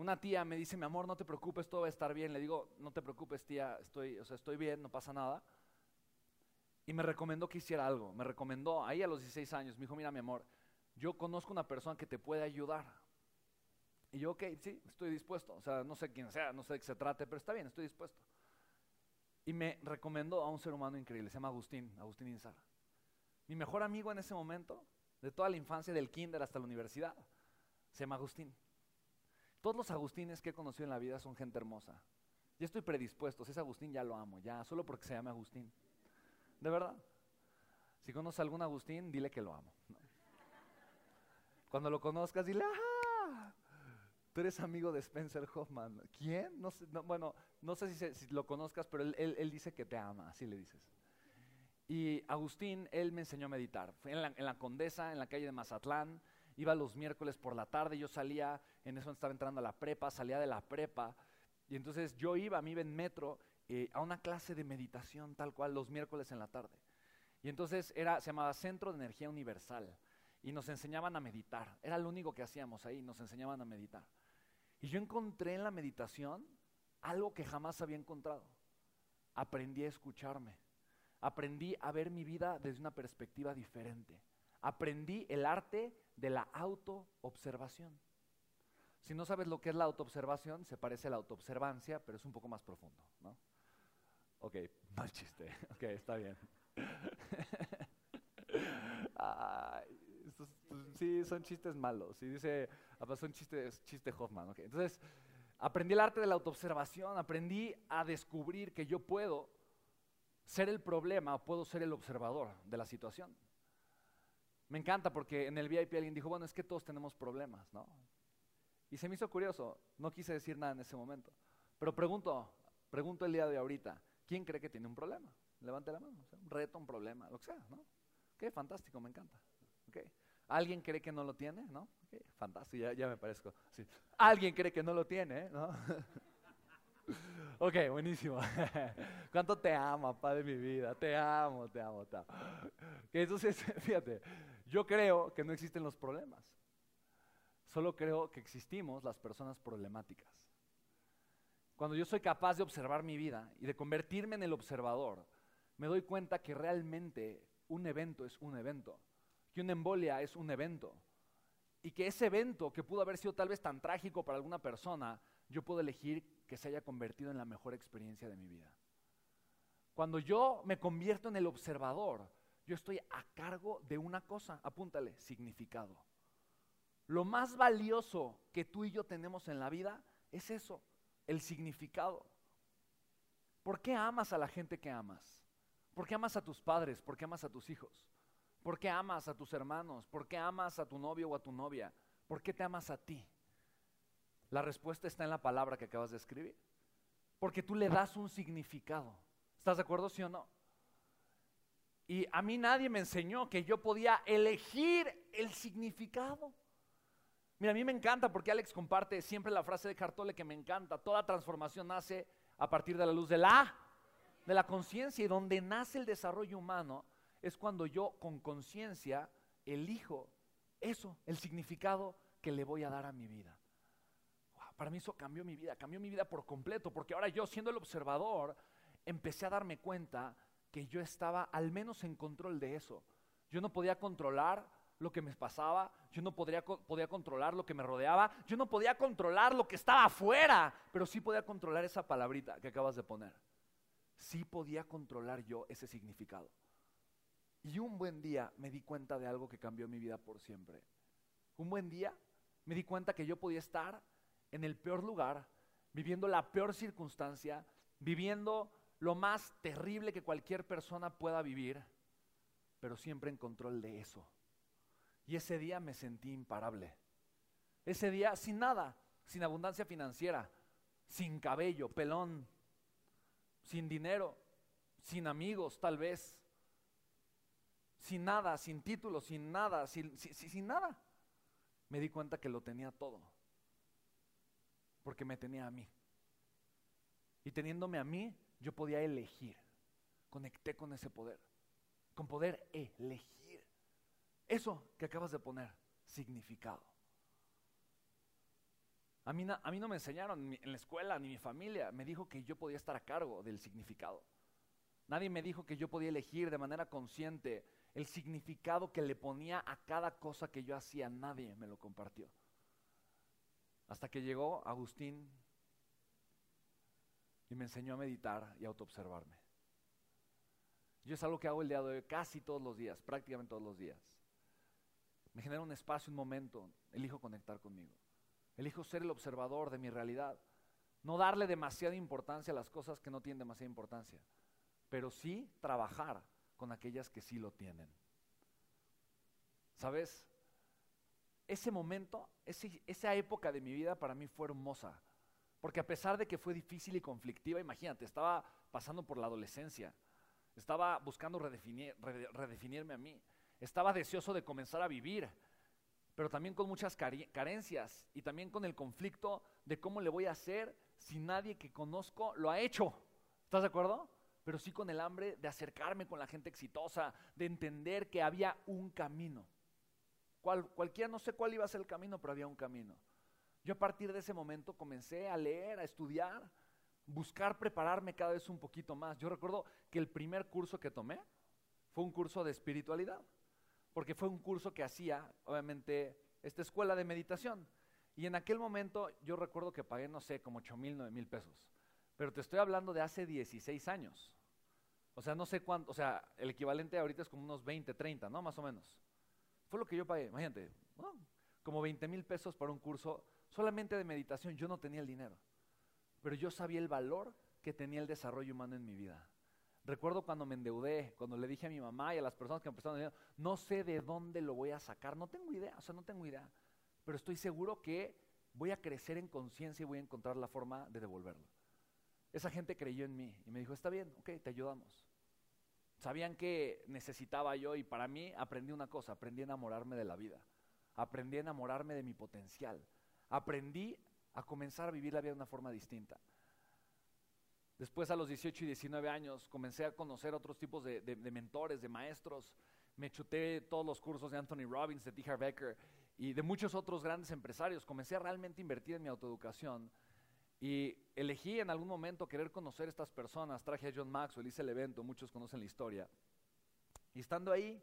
Una tía me dice, mi amor, no te preocupes, todo va a estar bien. Le digo, no te preocupes, tía, estoy, o sea, estoy bien, no pasa nada. Y me recomendó que hiciera algo. Me recomendó, ahí a los 16 años, me dijo, mira, mi amor, yo conozco una persona que te puede ayudar. Y yo, ok, sí, estoy dispuesto. O sea, no sé quién sea, no sé de qué se trate, pero está bien, estoy dispuesto. Y me recomendó a un ser humano increíble, se llama Agustín, Agustín Inzar. Mi mejor amigo en ese momento, de toda la infancia, del kinder hasta la universidad, se llama Agustín. Todos los Agustines que he conocido en la vida son gente hermosa. Ya estoy predispuesto, si es Agustín ya lo amo, ya, solo porque se llama Agustín. De verdad. Si conoces a algún Agustín, dile que lo amo. Cuando lo conozcas, dile, ¡ah! Tú eres amigo de Spencer Hoffman. ¿Quién? No sé, bueno, no sé si, lo conozcas, pero él, él, dice que te ama, así le dices. Y Agustín, él me enseñó a meditar. Fue en la Condesa, en la calle de Mazatlán. Iba los miércoles por la tarde, yo salía, en eso estaba entrando a la prepa, salía de la prepa. Y entonces yo iba, a mí iba en metro, eh, a una clase de meditación tal cual los miércoles en la tarde. Y entonces era, se llamaba Centro de Energía Universal. Y nos enseñaban a meditar. Era lo único que hacíamos ahí, nos enseñaban a meditar. Y yo encontré en la meditación algo que jamás había encontrado. Aprendí a escucharme. Aprendí a ver mi vida desde una perspectiva diferente. Aprendí el arte de la autoobservación. Si no sabes lo que es la autoobservación, se parece a la autoobservancia, pero es un poco más profundo, ¿no? Ok, mal chiste. Ok, está bien. sí, son chistes malos. Y dice, ah, son chistes, chiste Hoffman. Entonces, aprendí el arte de la autoobservación, aprendí a descubrir que yo puedo ser el problema puedo ser el observador de la situación. Me encanta porque en el VIP alguien dijo, bueno, es que todos tenemos problemas, ¿no? Y se me hizo curioso, no quise decir nada en ese momento. Pero pregunto, pregunto el día de ahorita, ¿quién cree que tiene un problema? Levante la mano, un reto, un problema, lo que sea, ¿no? Qué fantástico, me encanta. Okay. ¿Alguien cree que no lo tiene? ¿No? fantástico, ya, me parezco. ¿Alguien cree que no lo tiene? ¿no? ok, buenísimo. ¿Cuánto te amo, Padre mi vida? Te amo, te amo, te amo. entonces, fíjate, yo creo que no existen los problemas. Solo creo que existimos las personas problemáticas. Cuando yo soy capaz de observar mi vida y de convertirme en el observador, me doy cuenta que realmente un evento es un evento que una embolia es un evento y que ese evento que pudo haber sido tal vez tan trágico para alguna persona, yo puedo elegir que se haya convertido en la mejor experiencia de mi vida. Cuando yo me convierto en el observador, yo estoy a cargo de una cosa, apúntale, significado. Lo más valioso que tú y yo tenemos en la vida es eso, el significado. ¿Por qué amas a la gente que amas? ¿Por qué amas a tus padres? ¿Por qué amas a tus hijos? ¿Por qué amas a tus hermanos? ¿Por qué amas a tu novio o a tu novia? ¿Por qué te amas a ti? La respuesta está en la palabra que acabas de escribir. Porque tú le das un significado. ¿Estás de acuerdo, sí o no? Y a mí nadie me enseñó que yo podía elegir el significado. Mira, a mí me encanta porque Alex comparte siempre la frase de Cartole que me encanta. Toda transformación nace a partir de la luz de la, de la conciencia y donde nace el desarrollo humano es cuando yo con conciencia elijo eso, el significado que le voy a dar a mi vida. Para mí eso cambió mi vida, cambió mi vida por completo, porque ahora yo siendo el observador, empecé a darme cuenta que yo estaba al menos en control de eso. Yo no podía controlar lo que me pasaba, yo no podía, podía controlar lo que me rodeaba, yo no podía controlar lo que estaba afuera, pero sí podía controlar esa palabrita que acabas de poner. Sí podía controlar yo ese significado. Y un buen día me di cuenta de algo que cambió mi vida por siempre. Un buen día me di cuenta que yo podía estar en el peor lugar, viviendo la peor circunstancia, viviendo lo más terrible que cualquier persona pueda vivir, pero siempre en control de eso. Y ese día me sentí imparable. Ese día sin nada, sin abundancia financiera, sin cabello, pelón, sin dinero, sin amigos tal vez, sin nada, sin título, sin nada, sin, sin, nada. Me di cuenta que lo tenía todo. Porque me tenía a mí. Y teniéndome a mí, yo podía elegir. Conecté con ese poder. Con poder elegir. Eso que acabas de poner, significado. A mí, a mí no me enseñaron en la escuela ni mi familia. Me dijo que yo podía estar a cargo del significado. Nadie me dijo que yo podía elegir de manera consciente el significado que le ponía a cada cosa que yo hacía. Nadie me lo compartió. Hasta que llegó Agustín y me enseñó a meditar y a autoobservarme. Yo es algo que hago el día de hoy casi todos los días, prácticamente todos los días. Me genera un espacio, un momento, elijo conectar conmigo. Elijo ser el observador de mi realidad. No darle demasiada importancia a las cosas que no tienen demasiada importancia, pero sí trabajar con aquellas que sí lo tienen. ¿Sabes? Ese momento, esa época de mi vida para mí fue hermosa, porque a pesar de que fue difícil y conflictiva, imagínate, estaba pasando por la adolescencia, estaba buscando redefinirme a mí, estaba deseoso de comenzar a vivir, pero también con muchas carencias y también con el conflicto de cómo le voy a hacer si nadie que conozco lo ha hecho. ¿Estás de acuerdo? Pero sí con el hambre de acercarme con la gente exitosa, de entender que había un camino. Cual, cualquiera, no sé cuál iba a ser el camino, pero había un camino. Yo a partir de ese momento comencé a leer, a estudiar, buscar prepararme cada vez un poquito más. Yo recuerdo que el primer curso que tomé fue un curso de espiritualidad porque fue un curso que hacía, obviamente, esta escuela de meditación. Y en aquel momento yo recuerdo que pagué, no sé, como 8 mil, 9 mil pesos. Pero te estoy hablando de hace 16 años. O sea, no sé cuánto, o sea, el equivalente ahorita es como unos 20, 30, ¿no? Más o menos. Fue lo que yo pagué, imagínate, como 20 mil pesos para un curso solamente de meditación. Yo no tenía el dinero, pero yo sabía el valor que tenía el desarrollo humano en mi vida. Recuerdo cuando me endeudé, cuando le dije a mi mamá y a las personas que me prestaron dinero, no sé de dónde lo voy a sacar, no tengo idea, o sea, no tengo idea, pero estoy seguro que voy a crecer en conciencia y voy a encontrar la forma de devolverlo. Esa gente creyó en mí y me dijo, está bien, ok, te ayudamos. Sabían que necesitaba yo y para mí aprendí una cosa, aprendí a enamorarme de la vida, aprendí a enamorarme de mi potencial, aprendí a comenzar a vivir la vida de una forma distinta. Después a los 18 y 19 años comencé a conocer otros tipos de, mentores, de maestros. Me chuté todos los cursos de Anthony Robbins, de T. Becker y de muchos otros grandes empresarios. Comencé a realmente invertir en mi autoeducación y elegí en algún momento querer conocer a estas personas. Traje a John Maxwell, hice el evento, muchos conocen la historia. Y estando ahí,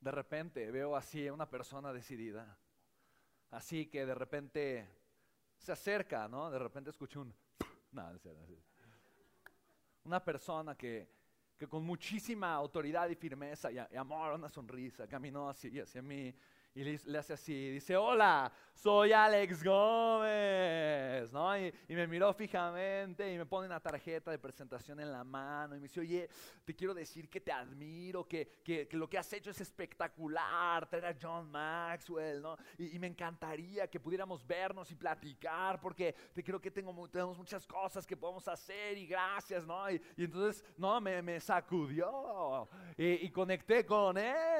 de repente veo así a una persona decidida. Así que de repente se acerca, ¿no? De repente escucho un... No, no, no, una persona que, que con muchísima autoridad y firmeza y, amor, una sonrisa, caminó así hacia mí y le, hace así, dice, hola, soy Alex Gómez, ¿no? Y, me miró fijamente y me pone una tarjeta de presentación en la mano y me dice, oye, te quiero decir que te admiro, que, que, lo que has hecho es espectacular, traer a John Maxwell, ¿no? Y, me encantaría que pudiéramos vernos y platicar porque te creo que tengo, tenemos muchas cosas que podemos hacer y gracias, ¿no? Y, entonces, no, me, me sacudió y, conecté con él,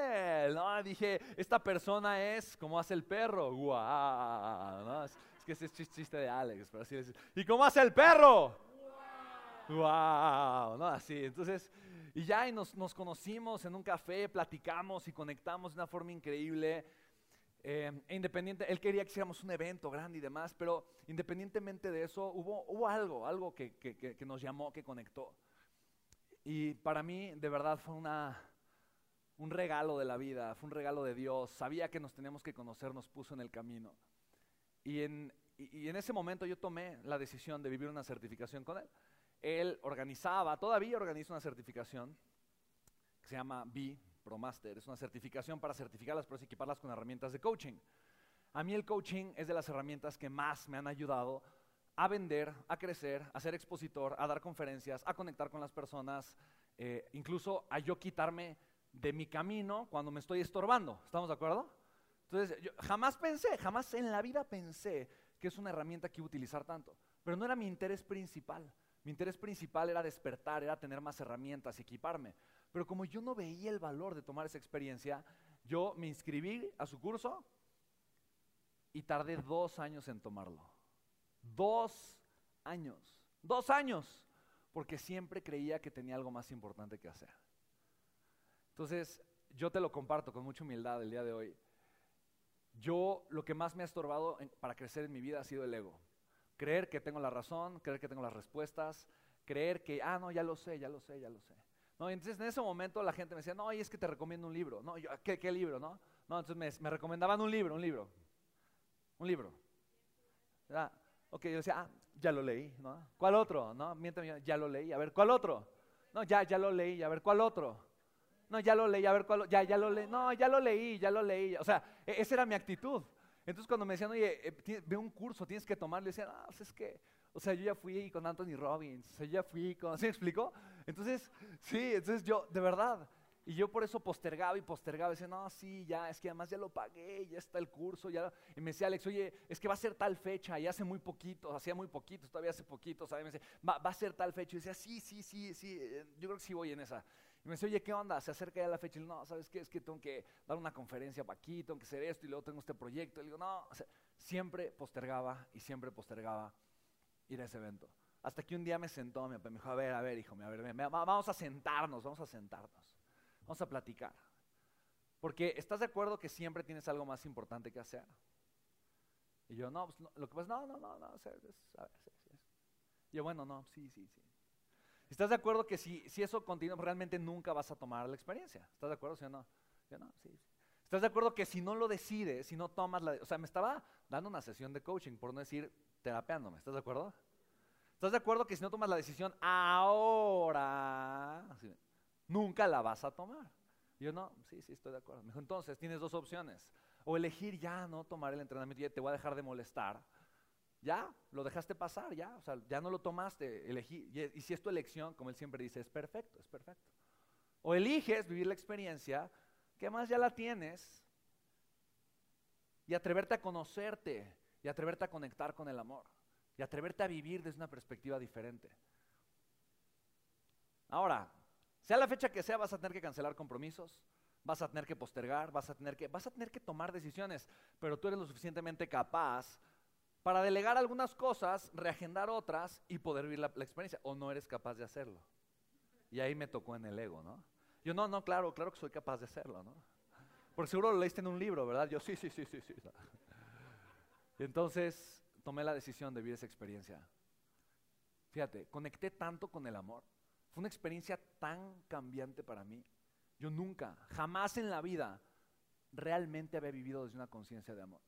¿no? Dije, esta persona es como hace el perro. ¡Guau! Es, que ese es chiste de Alex, pero así decir. ¿Y cómo hace el perro? ¡Guau! ¿No? Así. Entonces, y ya y nos, nos, conocimos en un café, platicamos y conectamos de una forma increíble. Eh, e independiente, él quería que hiciéramos un evento grande y demás, pero independientemente de eso, hubo, hubo algo, algo que, que, que nos llamó, que conectó. Y para mí, de verdad, fue una, un regalo de la vida, fue un regalo de Dios. Sabía que nos teníamos que conocer, nos puso en el camino. Y en, en ese momento yo tomé la decisión de vivir una certificación con él. Él organizaba, todavía organiza una certificación que se llama B ProMaster. Es una certificación para certificarlas, pero equiparlas con herramientas de coaching. A mí el coaching es de las herramientas que más me han ayudado a vender, a crecer, a ser expositor, a dar conferencias, a conectar con las personas, eh, incluso a yo quitarme de mi camino cuando me estoy estorbando. ¿Estamos de acuerdo? Entonces, jamás pensé, jamás en la vida pensé que es una herramienta que iba a utilizar tanto. Pero no era mi interés principal. Mi interés principal era despertar, era tener más herramientas, equiparme. Pero como yo no veía el valor de tomar esa experiencia, yo me inscribí a su curso y tardé dos años en tomarlo. Dos años. Dos años. Porque siempre creía que tenía algo más importante que hacer. Entonces, yo te lo comparto con mucha humildad el día de hoy. Yo lo que más me ha estorbado para crecer en mi vida ha sido el ego. Creer que tengo la razón, creer que tengo las respuestas, creer que, ah, no, ya lo sé, ya lo sé, ya lo sé. No, entonces en ese momento la gente me decía, no, es que te recomiendo un libro. No, yo, ¿qué, qué libro? No, no entonces me, me, recomendaban un libro, un libro. Un libro. ¿Verdad? Ok, yo decía, ah, ya lo leí, ¿no? ¿Cuál otro? ¿No? Mientras, ya lo leí, a ver, ¿cuál otro? No, ya, ya lo leí, a ver, ¿cuál otro? No, ya lo leí, a ver, ¿cuál? Ya, ya lo leí, no, ya lo leí, ya lo leí. O sea, e, esa era mi actitud. Entonces cuando me decían, oye, eh, ve un curso, tienes que tomarlo, decían, ah, pues es que, o sea, yo ya fui con Anthony Robbins, o sea, yo ya fui con, ¿sí explicó? Entonces, sí, entonces yo, de verdad, y yo por eso postergaba y postergaba, decía, no, sí, ya, es que además ya lo pagué, ya está el curso, ya. Y me decía Alex, oye, es que va a ser tal fecha, y hace muy poquito, hacía muy poquito, todavía hace poquito, ¿sabes? Me decía, va, va, a ser tal fecha. Y decía, sí, sí, sí, sí, eh, yo creo que sí voy en esa. Y me decía, oye, ¿qué onda? Se acerca ya la fecha. Y yo, no, ¿sabes qué? Es que tengo que dar una conferencia para aquí, tengo que hacer esto, y luego tengo este proyecto. Y digo, no, siempre postergaba y siempre postergaba ir a ese evento. Hasta que un día me sentó, me dijo, a ver, a ver, hijo, a ver, vamos a sentarnos, vamos a sentarnos. Vamos a platicar. Porque estás de acuerdo que siempre tienes algo más importante que hacer. Y yo, no, pues, lo que pasa, no, no, no, no, a ver, Y yo, bueno, no, sí, sí, sí. ¿Estás de acuerdo que si, si eso continúa, realmente nunca vas a tomar la experiencia? ¿Estás de acuerdo, sí o no? Yo, no, sí, sí. ¿Estás de acuerdo que si no lo decides, si no tomas la... O sea, me estaba dando una sesión de coaching, por no decir terapeándome, ¿estás de acuerdo? ¿Estás de acuerdo que si no tomas la decisión ahora, nunca la vas a tomar. yo no, sí, sí, estoy de acuerdo. Me dijo, entonces tienes dos opciones. O elegir ya no tomar el entrenamiento, ya te voy a dejar de molestar. Ya, lo dejaste pasar, ya, o sea, ya no lo tomaste, elegí. Y, si es tu elección, como él siempre dice, es perfecto, es perfecto. O eliges vivir la experiencia, que más ya la tienes, y atreverte a conocerte, y atreverte a conectar con el amor, y atreverte a vivir desde una perspectiva diferente. Ahora, sea la fecha que sea, vas a tener que cancelar compromisos, vas a tener que postergar, vas a tener que, vas a tener que tomar decisiones, pero tú eres lo suficientemente capaz para delegar algunas cosas, reagendar otras y poder vivir la, experiencia, o no eres capaz de hacerlo. Y ahí me tocó en el ego, ¿no? Yo, no, no, claro, claro que soy capaz de hacerlo, ¿no? Porque seguro lo leíste en un libro, ¿verdad? Yo, sí, sí, sí, sí, sí. Y entonces tomé la decisión de vivir esa experiencia. Fíjate, conecté tanto con el amor fue una experiencia tan cambiante para mí. Yo nunca, jamás en la vida, realmente había vivido desde una conciencia de amor.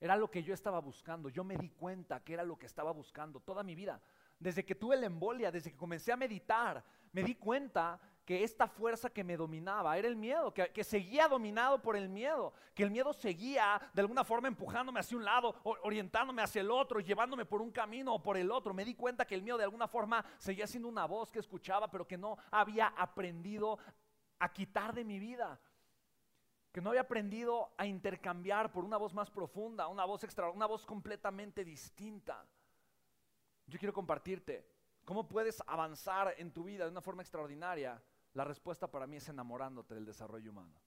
Era lo que yo estaba buscando. Yo me di cuenta que era lo que estaba buscando toda mi vida. Desde que tuve la embolia, desde que comencé a meditar, me di cuenta que esta fuerza que me dominaba era el miedo, que, seguía dominado por el miedo, que el miedo seguía de alguna forma empujándome hacia un lado, orientándome hacia el otro, llevándome por un camino o por el otro. Me di cuenta que el miedo de alguna forma seguía siendo una voz que escuchaba, pero que no había aprendido a quitar de mi vida que no había aprendido a intercambiar por una voz más profunda, una voz extra, una voz completamente distinta. Yo quiero compartirte cómo puedes avanzar en tu vida de una forma extraordinaria la respuesta para mí es enamorándote del desarrollo humano.